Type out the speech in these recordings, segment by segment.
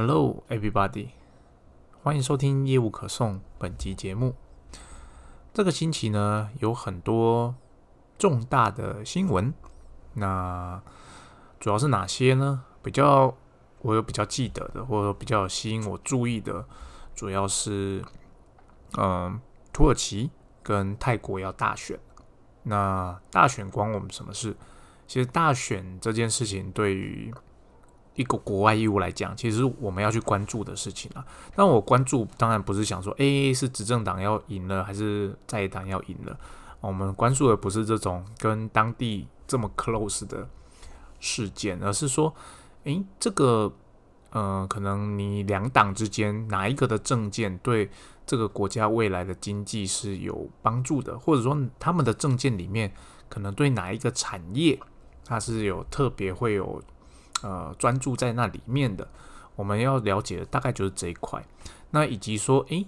Hello, everybody！欢迎收听业务可颂本集节目。这个星期呢，有很多重大的新闻。那主要是哪些呢？比较我有比较记得的，或者说比较吸引我注意的，主要是嗯，土耳其跟泰国要大选。那大选关我们什么事？其实大选这件事情对于一个国外义务来讲，其实我们要去关注的事情啊。那我关注当然不是想说，哎，是执政党要赢了，还是在野党要赢了。我们关注的不是这种跟当地这么 close 的事件，而是说，诶，这个，呃，可能你两党之间哪一个的政见对这个国家未来的经济是有帮助的，或者说他们的政见里面可能对哪一个产业它是有特别会有。呃，专注在那里面的，我们要了解的大概就是这一块。那以及说，诶，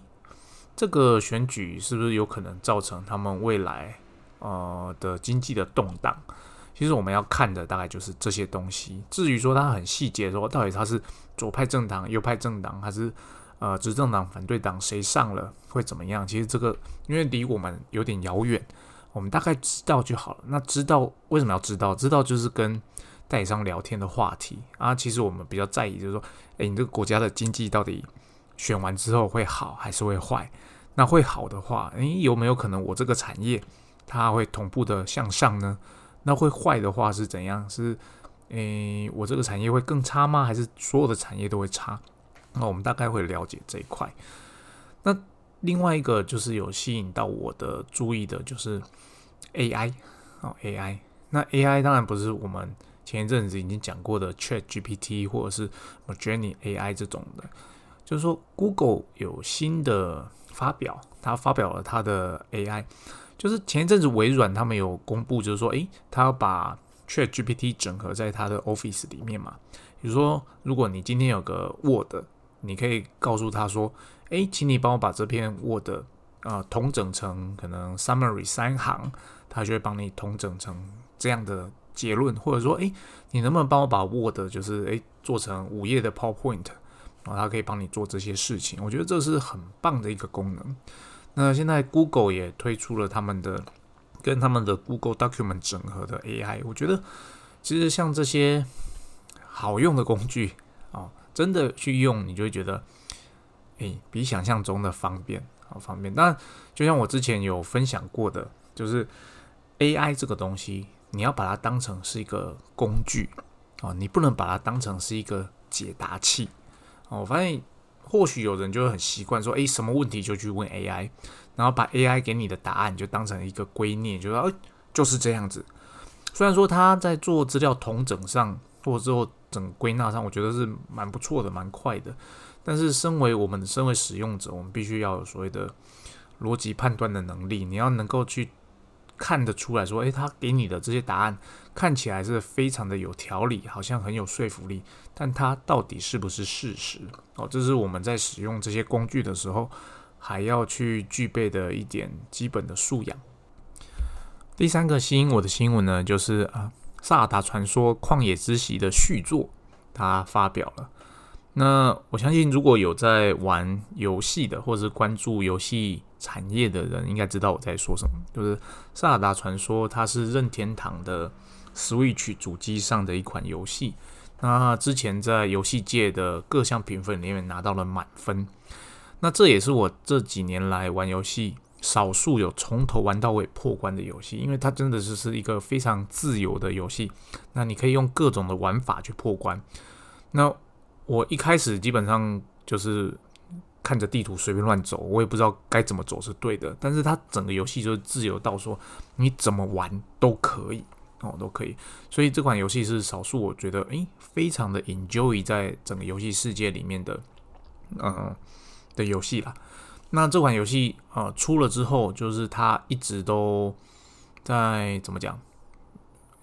这个选举是不是有可能造成他们未来呃的经济的动荡？其实我们要看的大概就是这些东西。至于说它很细节，说到底它是左派政党、右派政党，还是呃执政党、反对党谁上了会怎么样？其实这个因为离我们有点遥远，我们大概知道就好了。那知道为什么要知道？知道就是跟。代理商聊天的话题啊，其实我们比较在意，就是说，诶，你这个国家的经济到底选完之后会好还是会坏？那会好的话，诶，有没有可能我这个产业它会同步的向上呢？那会坏的话是怎样？是诶，我这个产业会更差吗？还是所有的产业都会差？那我们大概会了解这一块。那另外一个就是有吸引到我的注意的，就是 AI 哦，AI。那 AI 当然不是我们。前一阵子已经讲过的 Chat GPT 或者是 m j o r n y AI 这种的，就是说 Google 有新的发表，它发表了它的 AI，就是前一阵子微软他们有公布，就是说，诶，他要把 Chat GPT 整合在它的 Office 里面嘛。比如说，如果你今天有个 Word，你可以告诉他说，诶，请你帮我把这篇 Word 啊统整成可能 Summary 三行，他就会帮你统整成这样的。结论，或者说，诶，你能不能帮我把 Word 就是诶做成五页的 PowerPoint，然后它可以帮你做这些事情。我觉得这是很棒的一个功能。那现在 Google 也推出了他们的跟他们的 Google Document 整合的 AI。我觉得其实像这些好用的工具啊，真的去用，你就会觉得诶比想象中的方便，好方便。但就像我之前有分享过的，就是 AI 这个东西。你要把它当成是一个工具啊，你不能把它当成是一个解答器哦。我发现或许有人就会很习惯说，诶，什么问题就去问 AI，然后把 AI 给你的答案就当成一个归臬，就说，诶，就是这样子。虽然说他在做资料统整上或者之后整归纳上，我觉得是蛮不错的，蛮快的。但是身为我们身为使用者，我们必须要有所谓的逻辑判断的能力，你要能够去。看得出来说，诶，他给你的这些答案看起来是非常的有条理，好像很有说服力，但它到底是不是事实？哦，这是我们在使用这些工具的时候还要去具备的一点基本的素养。第三个吸引我的新闻呢，就是啊，《萨达传说：旷野之息》的续作，它发表了。那我相信，如果有在玩游戏的，或者是关注游戏产业的人，应该知道我在说什么。就是《萨尔达传说》，它是任天堂的 Switch 主机上的一款游戏。那之前在游戏界的各项评分里面拿到了满分。那这也是我这几年来玩游戏少数有从头玩到尾破关的游戏，因为它真的是是一个非常自由的游戏。那你可以用各种的玩法去破关。那我一开始基本上就是看着地图随便乱走，我也不知道该怎么走是对的。但是它整个游戏就是自由到说你怎么玩都可以哦，都可以。所以这款游戏是少数我觉得诶非常的 enjoy 在整个游戏世界里面的嗯的游戏啦。那这款游戏呃出了之后，就是它一直都在怎么讲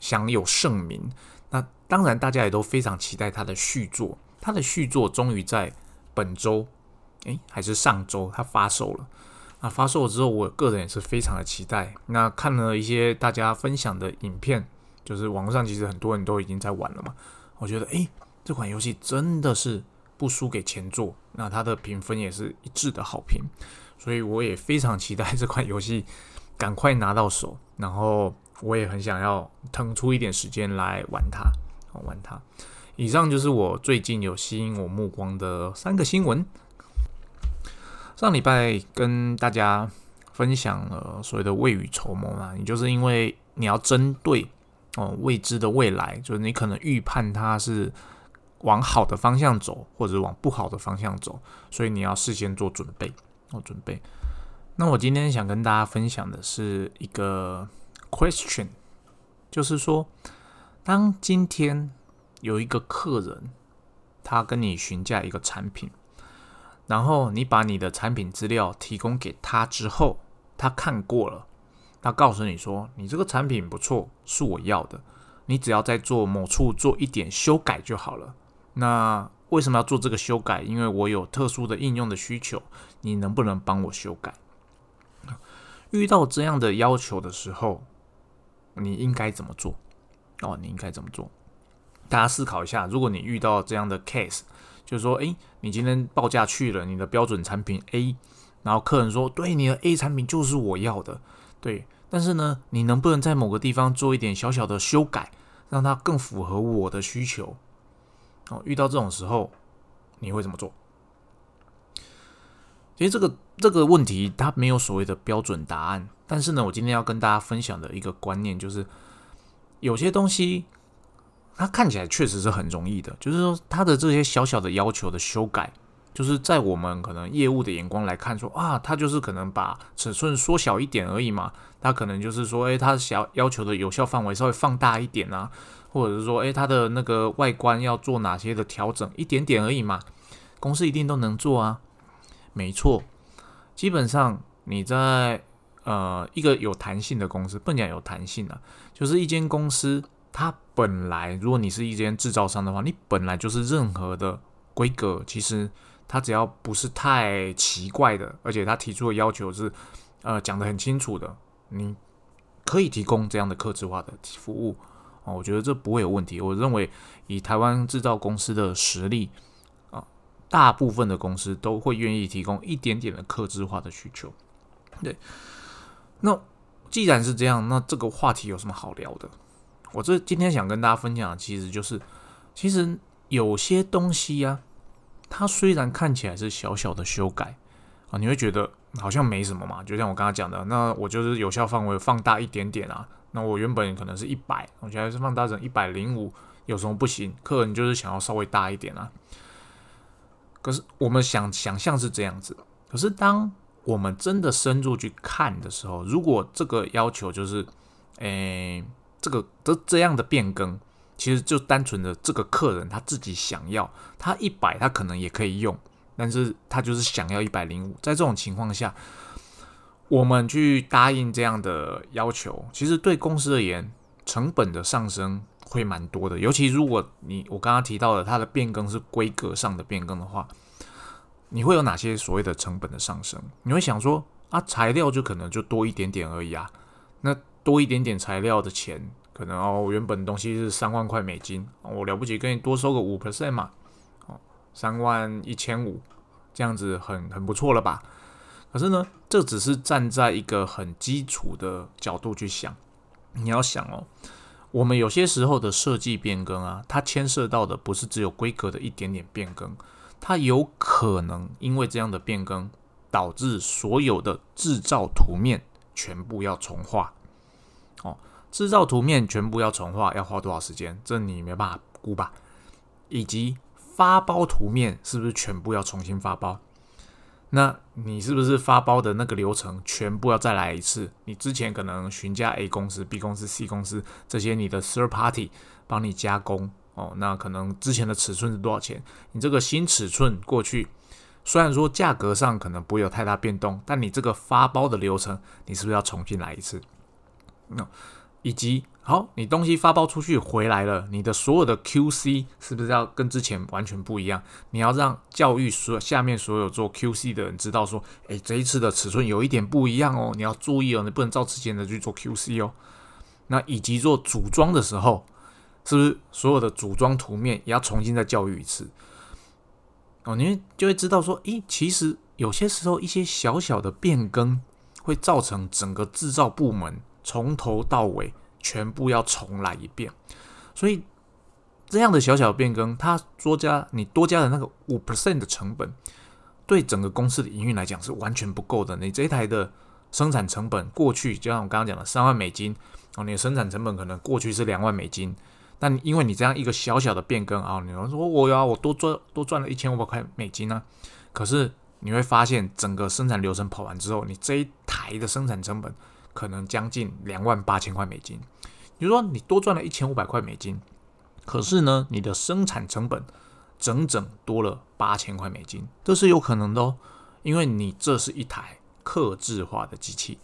享有盛名。那当然大家也都非常期待它的续作。它的续作终于在本周，诶，还是上周，它发售了。那发售了之后，我个人也是非常的期待。那看了一些大家分享的影片，就是网络上其实很多人都已经在玩了嘛。我觉得，诶，这款游戏真的是不输给前作，那它的评分也是一致的好评，所以我也非常期待这款游戏赶快拿到手，然后我也很想要腾出一点时间来玩它，玩它。以上就是我最近有吸引我目光的三个新闻。上礼拜跟大家分享了所谓的未雨绸缪嘛，你就是因为你要针对哦未知的未来，就是你可能预判它是往好的方向走，或者往不好的方向走，所以你要事先做准备哦准备。那我今天想跟大家分享的是一个 question，就是说，当今天有一个客人，他跟你询价一个产品。然后你把你的产品资料提供给他之后，他看过了，他告诉你说：“你这个产品不错，是我要的。你只要在做某处做一点修改就好了。”那为什么要做这个修改？因为我有特殊的应用的需求，你能不能帮我修改？遇到这样的要求的时候，你应该怎么做？哦，你应该怎么做？大家思考一下，如果你遇到这样的 case。就是说，诶，你今天报价去了你的标准产品 A，然后客人说，对，你的 A 产品就是我要的，对，但是呢，你能不能在某个地方做一点小小的修改，让它更符合我的需求？哦，遇到这种时候，你会怎么做？其实这个这个问题它没有所谓的标准答案，但是呢，我今天要跟大家分享的一个观念就是，有些东西。它看起来确实是很容易的，就是说它的这些小小的要求的修改，就是在我们可能业务的眼光来看，说啊，它就是可能把尺寸缩小一点而已嘛，它可能就是说，诶，它小要求的有效范围稍微放大一点啊，或者是说，诶，它的那个外观要做哪些的调整，一点点而已嘛，公司一定都能做啊，没错，基本上你在呃一个有弹性的公司，不讲有弹性啊，就是一间公司。它本来，如果你是一间制造商的话，你本来就是任何的规格，其实它只要不是太奇怪的，而且它提出的要求是，呃，讲的很清楚的，你可以提供这样的客制化的服务哦，我觉得这不会有问题。我认为以台湾制造公司的实力啊，大部分的公司都会愿意提供一点点的客制化的需求。对，那既然是这样，那这个话题有什么好聊的？我这今天想跟大家分享的，其实就是，其实有些东西呀，它虽然看起来是小小的修改啊，你会觉得好像没什么嘛。就像我刚刚讲的，那我就是有效范围放大一点点啊。那我原本可能是一百，我现在是放大成一百零五，有什么不行？客人就是想要稍微大一点啊。可是我们想想象是这样子，可是当我们真的深入去看的时候，如果这个要求就是，诶。这个这这样的变更，其实就单纯的这个客人他自己想要，他一百他可能也可以用，但是他就是想要一百零五。在这种情况下，我们去答应这样的要求，其实对公司而言，成本的上升会蛮多的。尤其如果你我刚刚提到的它的变更是规格上的变更的话，你会有哪些所谓的成本的上升？你会想说啊，材料就可能就多一点点而已啊，那。多一点点材料的钱，可能哦，原本东西是三万块美金，我了不起，跟你多收个五 percent 嘛，哦，三万一千五，这样子很很不错了吧？可是呢，这只是站在一个很基础的角度去想，你要想哦，我们有些时候的设计变更啊，它牵涉到的不是只有规格的一点点变更，它有可能因为这样的变更，导致所有的制造图面全部要重画。哦，制造图面全部要重画，要花多少时间？这你没办法估吧？以及发包图面是不是全部要重新发包？那你是不是发包的那个流程全部要再来一次？你之前可能询价 A 公司、B 公司、C 公司这些你的 third party 帮你加工哦，那可能之前的尺寸是多少钱？你这个新尺寸过去，虽然说价格上可能不会有太大变动，但你这个发包的流程，你是不是要重新来一次？那以及好，你东西发包出去回来了，你的所有的 QC 是不是要跟之前完全不一样？你要让教育所下面所有做 QC 的人知道说，诶，这一次的尺寸有一点不一样哦，你要注意哦，你不能照之前的去做 QC 哦。那以及做组装的时候，是不是所有的组装图面也要重新再教育一次？哦，你就会知道说，诶，其实有些时候一些小小的变更会造成整个制造部门从头到尾全部要重来一遍，所以这样的小小变更，它多加你多加的那个五 percent 的成本，对整个公司的营运来讲是完全不够的。你这一台的生产成本过去就像我刚刚讲的三万美金，哦，你的生产成本可能过去是两万美金。但因为你这样一个小小的变更啊，你说我要我多赚多赚了一千五百块美金呢？可是你会发现，整个生产流程跑完之后，你这一台的生产成本可能将近两万八千块美金。比如说你多赚了一千五百块美金，可是呢，你的生产成本整整多了八千块美金，这是有可能的哦。因为你这是一台克制化的机器，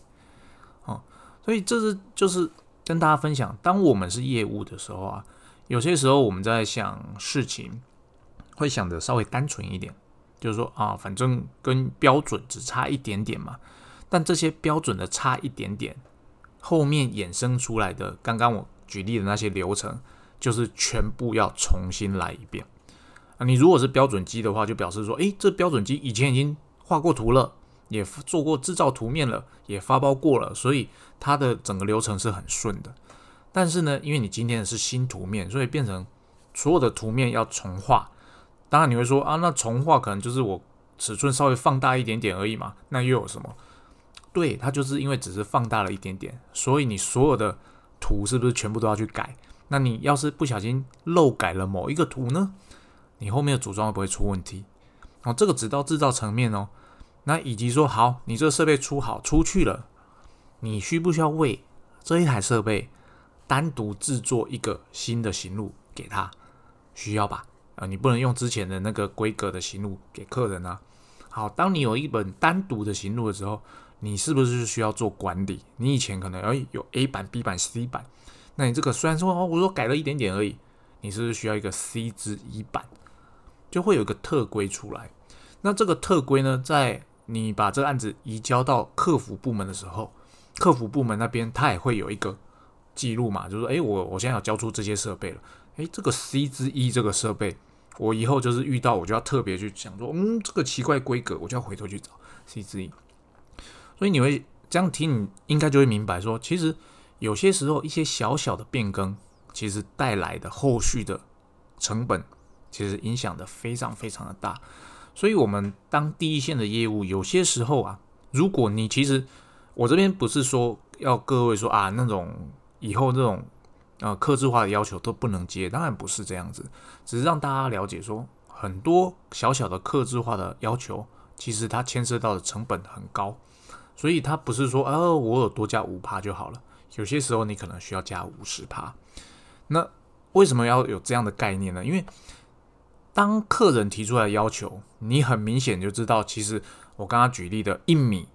哦，所以这是就是。跟大家分享，当我们是业务的时候啊，有些时候我们在想事情，会想的稍微单纯一点，就是说啊，反正跟标准只差一点点嘛。但这些标准的差一点点，后面衍生出来的，刚刚我举例的那些流程，就是全部要重新来一遍啊。你如果是标准机的话，就表示说，诶，这标准机以前已经画过图了。也做过制造图面了，也发包过了，所以它的整个流程是很顺的。但是呢，因为你今天是新图面，所以变成所有的图面要重画。当然你会说啊，那重画可能就是我尺寸稍微放大一点点而已嘛，那又有什么？对，它就是因为只是放大了一点点，所以你所有的图是不是全部都要去改？那你要是不小心漏改了某一个图呢？你后面的组装会不会出问题？哦，这个只到制造层面哦。那以及说好，你这个设备出好出去了，你需不需要为这一台设备单独制作一个新的行路给他？需要吧？啊，你不能用之前的那个规格的行路给客人啊。好，当你有一本单独的行路的时候，你是不是需要做管理？你以前可能哎有 A 版、B 版、C 版，那你这个虽然说哦，我说改了一点点而已，你是不是需要一个 C 之一版？就会有一个特规出来。那这个特规呢，在你把这个案子移交到客服部门的时候，客服部门那边他也会有一个记录嘛，就是说，哎，我我现在要交出这些设备了，哎，这个 C 之一这个设备，我以后就是遇到我就要特别去想说，嗯，这个奇怪规格，我就要回头去找 C 之一。所以你会这样听，你应该就会明白说，其实有些时候一些小小的变更，其实带来的后续的成本，其实影响的非常非常的大。所以，我们当第一线的业务，有些时候啊，如果你其实我这边不是说要各位说啊，那种以后这种呃克制化的要求都不能接，当然不是这样子，只是让大家了解说，很多小小的克制化的要求，其实它牵涉到的成本很高，所以它不是说呃我有多加五趴就好了，有些时候你可能需要加五十趴。那为什么要有这样的概念呢？因为当客人提出来要求，你很明显就知道，其实我刚刚举例的一米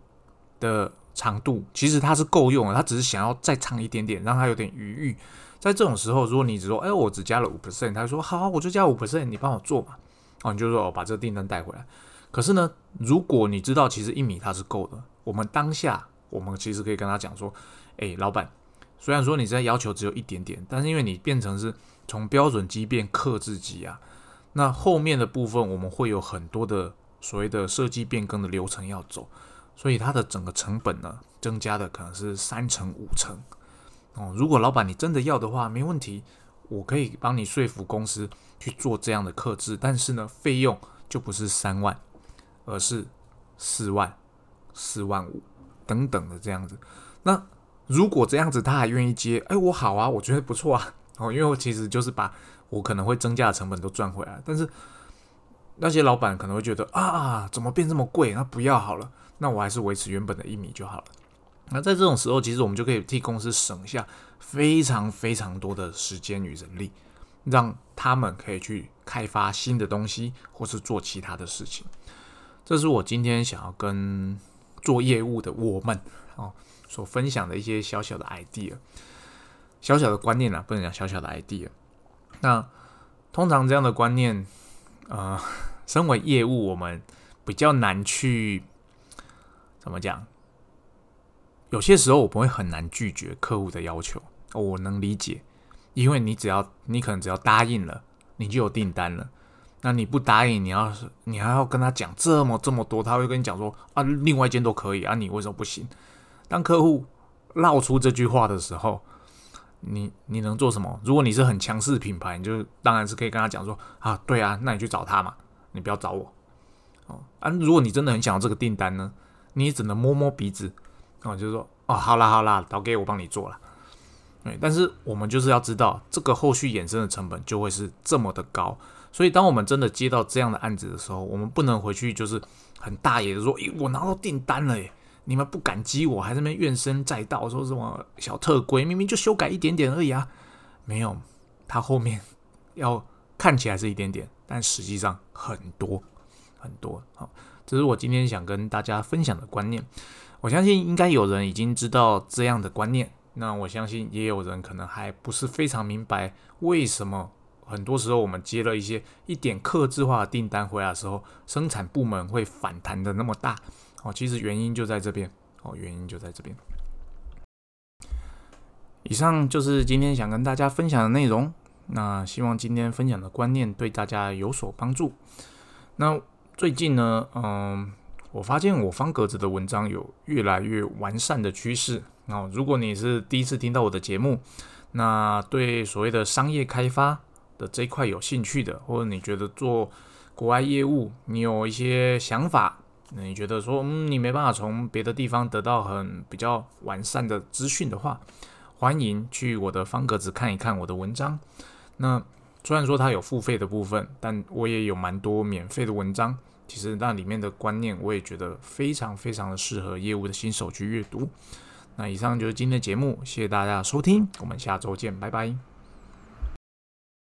的长度，其实它是够用的，他只是想要再长一点点，让他有点余裕。在这种时候，如果你只说，哎，我只加了五 percent，他说好，我就加五 percent，你帮我做嘛。哦，你就说，我把这个订单带回来。可是呢，如果你知道其实一米它是够的，我们当下我们其实可以跟他讲说，哎，老板，虽然说你这要求只有一点点，但是因为你变成是从标准机变克制机啊。那后面的部分我们会有很多的所谓的设计变更的流程要走，所以它的整个成本呢增加的可能是三成五成哦。如果老板你真的要的话，没问题，我可以帮你说服公司去做这样的克制，但是呢，费用就不是三万，而是四万、四万五等等的这样子。那如果这样子他还愿意接，哎，我好啊，我觉得不错啊哦，因为我其实就是把。我可能会增加的成本都赚回来，但是那些老板可能会觉得啊，怎么变这么贵？那不要好了，那我还是维持原本的一米就好了。那在这种时候，其实我们就可以替公司省下非常非常多的时间与人力，让他们可以去开发新的东西，或是做其他的事情。这是我今天想要跟做业务的我们哦所分享的一些小小的 idea，小小的观念啊，不能讲小小的 idea。那通常这样的观念，呃，身为业务，我们比较难去怎么讲？有些时候我们会很难拒绝客户的要求，我能理解，因为你只要你可能只要答应了，你就有订单了。那你不答应，你要是你还要跟他讲这么这么多，他会跟你讲说啊，另外一间都可以啊，你为什么不行？当客户闹出这句话的时候，你你能做什么？如果你是很强势品牌，你就当然是可以跟他讲说啊，对啊，那你去找他嘛，你不要找我哦。啊，如果你真的很想要这个订单呢，你也只能摸摸鼻子哦，就是说哦，好啦好啦，倒给我帮你做了。对，但是我们就是要知道，这个后续衍生的成本就会是这么的高。所以，当我们真的接到这样的案子的时候，我们不能回去就是很大爷的说：“诶，我拿到订单了，耶，你们不感激我，还在那边怨声载道，说什么小特规，明明就修改一点点而已啊！”没有，它后面要看起来是一点点，但实际上很多很多。好，这是我今天想跟大家分享的观念。我相信应该有人已经知道这样的观念，那我相信也有人可能还不是非常明白为什么。很多时候，我们接了一些一点克制化的订单回来的时候，生产部门会反弹的那么大哦。其实原因就在这边哦，原因就在这边。以上就是今天想跟大家分享的内容。那希望今天分享的观念对大家有所帮助。那最近呢，嗯，我发现我方格子的文章有越来越完善的趋势。哦，如果你是第一次听到我的节目，那对所谓的商业开发。的这一块有兴趣的，或者你觉得做国外业务，你有一些想法，那你觉得说，嗯，你没办法从别的地方得到很比较完善的资讯的话，欢迎去我的方格子看一看我的文章。那虽然说它有付费的部分，但我也有蛮多免费的文章。其实那里面的观念，我也觉得非常非常的适合业务的新手去阅读。那以上就是今天的节目，谢谢大家收听，我们下周见，拜拜。